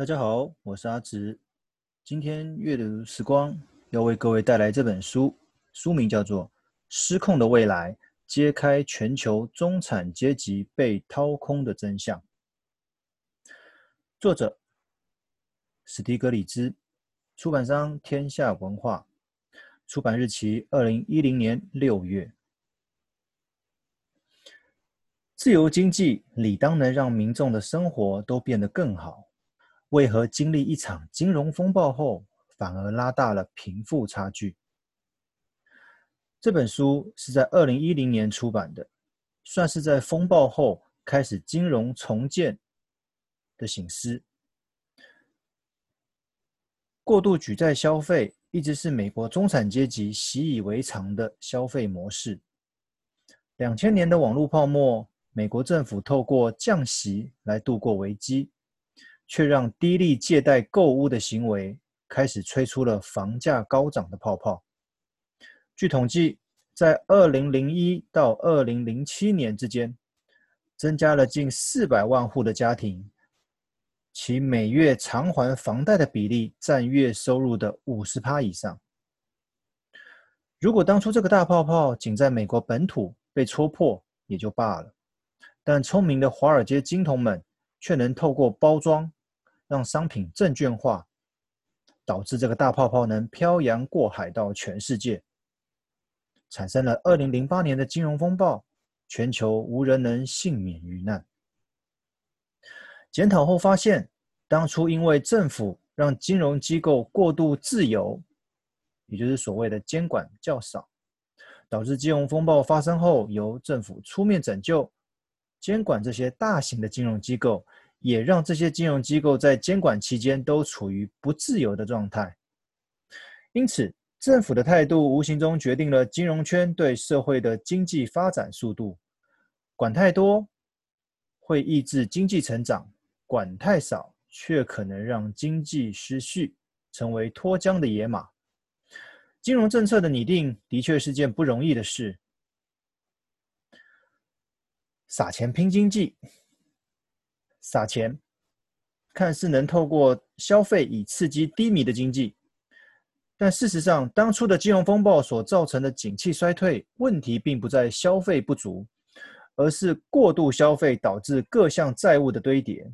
大家好，我是阿直。今天阅读时光要为各位带来这本书，书名叫做《失控的未来：揭开全球中产阶级被掏空的真相》。作者史蒂格里兹，出版商天下文化，出版日期二零一零年六月。自由经济理当能让民众的生活都变得更好。为何经历一场金融风暴后，反而拉大了贫富差距？这本书是在二零一零年出版的，算是在风暴后开始金融重建的醒思。过度举债消费一直是美国中产阶级习以为常的消费模式。两千年的网络泡沫，美国政府透过降息来度过危机。却让低利借贷购屋的行为开始吹出了房价高涨的泡泡。据统计，在二零零一到二零零七年之间，增加了近四百万户的家庭，其每月偿还房贷的比例占月收入的五十趴以上。如果当初这个大泡泡仅在美国本土被戳破也就罢了，但聪明的华尔街金童们却能透过包装。让商品证券化，导致这个大泡泡能漂洋过海到全世界，产生了二零零八年的金融风暴，全球无人能幸免于难。检讨后发现，当初因为政府让金融机构过度自由，也就是所谓的监管较少，导致金融风暴发生后由政府出面拯救，监管这些大型的金融机构。也让这些金融机构在监管期间都处于不自由的状态，因此政府的态度无形中决定了金融圈对社会的经济发展速度。管太多会抑制经济成长，管太少却可能让经济失序，成为脱缰的野马。金融政策的拟定的确是件不容易的事，撒钱拼经济。撒钱，看似能透过消费以刺激低迷的经济，但事实上，当初的金融风暴所造成的景气衰退，问题并不在消费不足，而是过度消费导致各项债务的堆叠。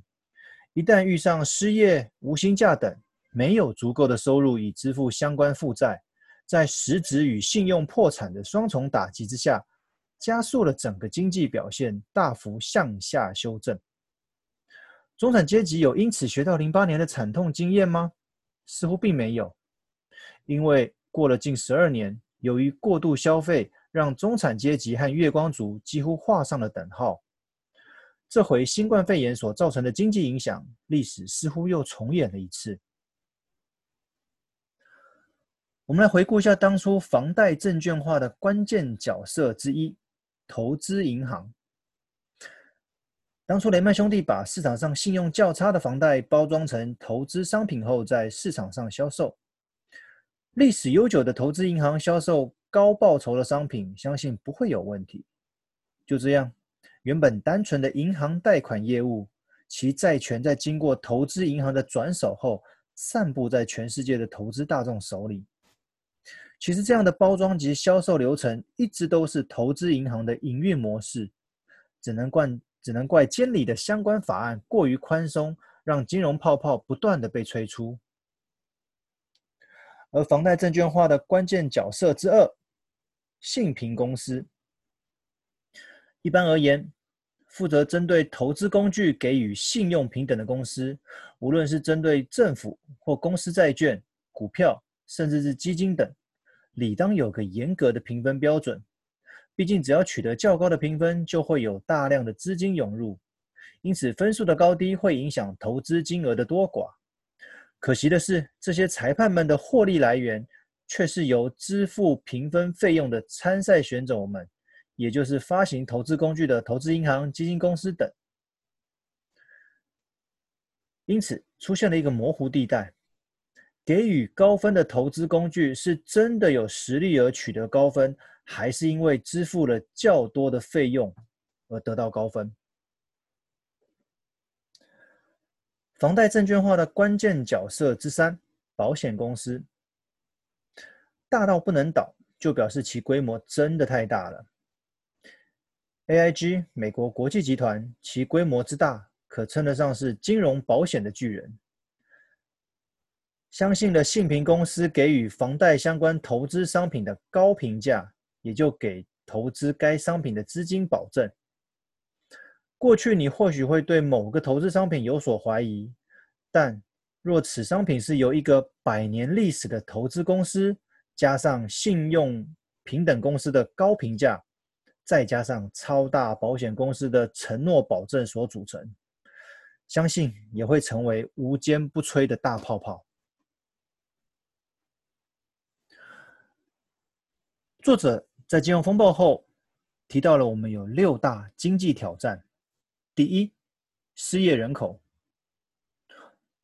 一旦遇上失业、无薪假等，没有足够的收入以支付相关负债，在实质与信用破产的双重打击之下，加速了整个经济表现大幅向下修正。中产阶级有因此学到零八年的惨痛经验吗？似乎并没有，因为过了近十二年，由于过度消费，让中产阶级和月光族几乎画上了等号。这回新冠肺炎所造成的经济影响，历史似乎又重演了一次。我们来回顾一下当初房贷证券化的关键角色之一——投资银行。当初雷曼兄弟把市场上信用较差的房贷包装成投资商品后，在市场上销售。历史悠久的投资银行销售高报酬的商品，相信不会有问题。就这样，原本单纯的银行贷款业务，其债权在经过投资银行的转手后，散布在全世界的投资大众手里。其实，这样的包装及销售流程，一直都是投资银行的营运模式，只能怪。只能怪监理的相关法案过于宽松，让金融泡泡不断的被吹出。而房贷证券化的关键角色之二，信评公司。一般而言，负责针对投资工具给予信用评等的公司，无论是针对政府或公司债券、股票，甚至是基金等，理当有个严格的评分标准。毕竟，只要取得较高的评分，就会有大量的资金涌入，因此分数的高低会影响投资金额的多寡。可惜的是，这些裁判们的获利来源却是由支付评分费用的参赛选手们，也就是发行投资工具的投资银行、基金公司等。因此，出现了一个模糊地带：给予高分的投资工具是真的有实力而取得高分。还是因为支付了较多的费用而得到高分。房贷证券化的关键角色之三，保险公司。大到不能倒，就表示其规模真的太大了。AIG 美国国际集团，其规模之大，可称得上是金融保险的巨人。相信了信评公司给予房贷相关投资商品的高评价，也就给投资该商品的资金保证。过去你或许会对某个投资商品有所怀疑，但若此商品是由一个百年历史的投资公司，加上信用平等公司的高评价，再加上超大保险公司的承诺保证所组成，相信也会成为无坚不摧的大泡泡。作者在金融风暴后提到了我们有六大经济挑战。第一，失业人口。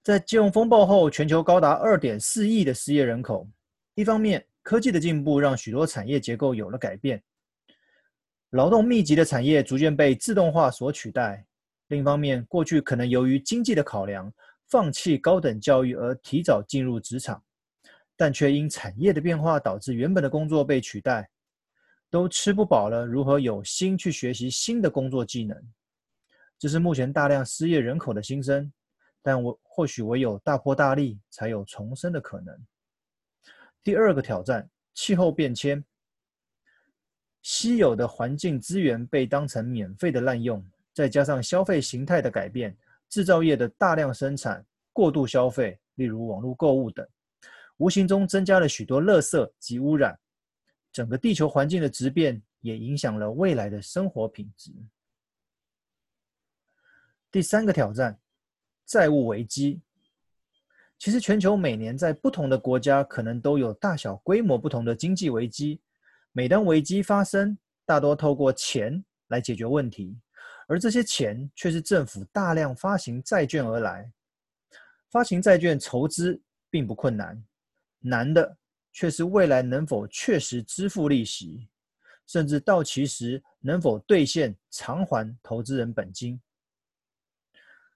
在金融风暴后，全球高达二点四亿的失业人口。一方面，科技的进步让许多产业结构有了改变，劳动密集的产业逐渐被自动化所取代；另一方面，过去可能由于经济的考量，放弃高等教育而提早进入职场，但却因产业的变化导致原本的工作被取代，都吃不饱了，如何有心去学习新的工作技能？这是目前大量失业人口的心声，但我或许唯有大破大立，才有重生的可能。第二个挑战：气候变迁。稀有的环境资源被当成免费的滥用，再加上消费形态的改变，制造业的大量生产、过度消费，例如网络购物等，无形中增加了许多垃圾及污染。整个地球环境的质变，也影响了未来的生活品质。第三个挑战，债务危机。其实，全球每年在不同的国家，可能都有大小规模不同的经济危机。每当危机发生，大多透过钱来解决问题，而这些钱却是政府大量发行债券而来。发行债券筹资并不困难，难的却是未来能否确实支付利息，甚至到期时能否兑现偿还投资人本金。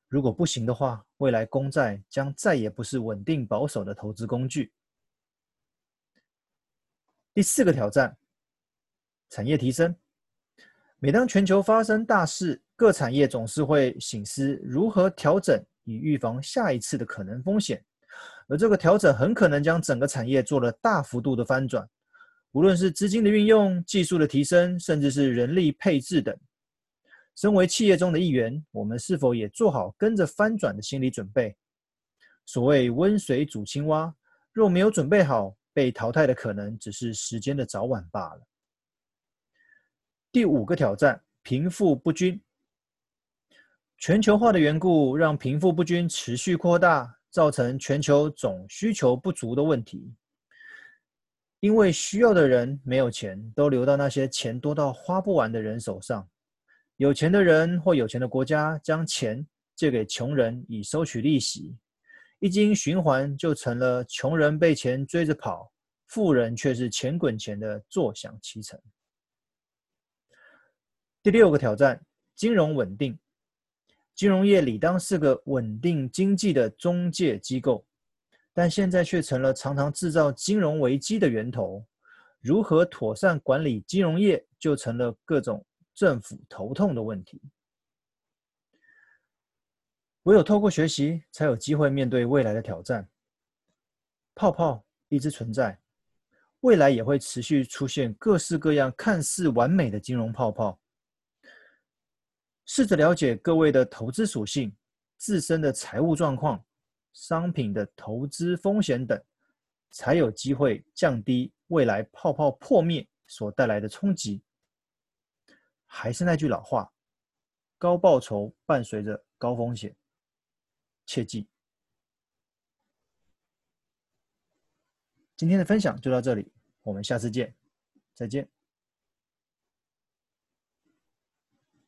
如果不行的话，未来公债将再也不是稳定保守的投资工具。第四个挑战，产业提升。每当全球发生大事，各产业总是会省思如何调整，以预防下一次的可能风险。而这个调整很可能将整个产业做了大幅度的翻转，无论是资金的运用、技术的提升，甚至是人力配置等。身为企业中的一员，我们是否也做好跟着翻转的心理准备？所谓温水煮青蛙，若没有准备好，被淘汰的可能只是时间的早晚罢了。第五个挑战：贫富不均。全球化的缘故，让贫富不均持续扩大，造成全球总需求不足的问题。因为需要的人没有钱，都流到那些钱多到花不完的人手上。有钱的人或有钱的国家将钱借给穷人以收取利息，一经循环就成了穷人被钱追着跑，富人却是钱滚钱的坐享其成。第六个挑战：金融稳定。金融业理当是个稳定经济的中介机构，但现在却成了常常制造金融危机的源头。如何妥善管理金融业，就成了各种。政府头痛的问题，唯有透过学习，才有机会面对未来的挑战。泡泡一直存在，未来也会持续出现各式各样看似完美的金融泡泡。试着了解各位的投资属性、自身的财务状况、商品的投资风险等，才有机会降低未来泡泡破灭所带来的冲击。还是那句老话，高报酬伴随着高风险，切记。今天的分享就到这里，我们下次见，再见。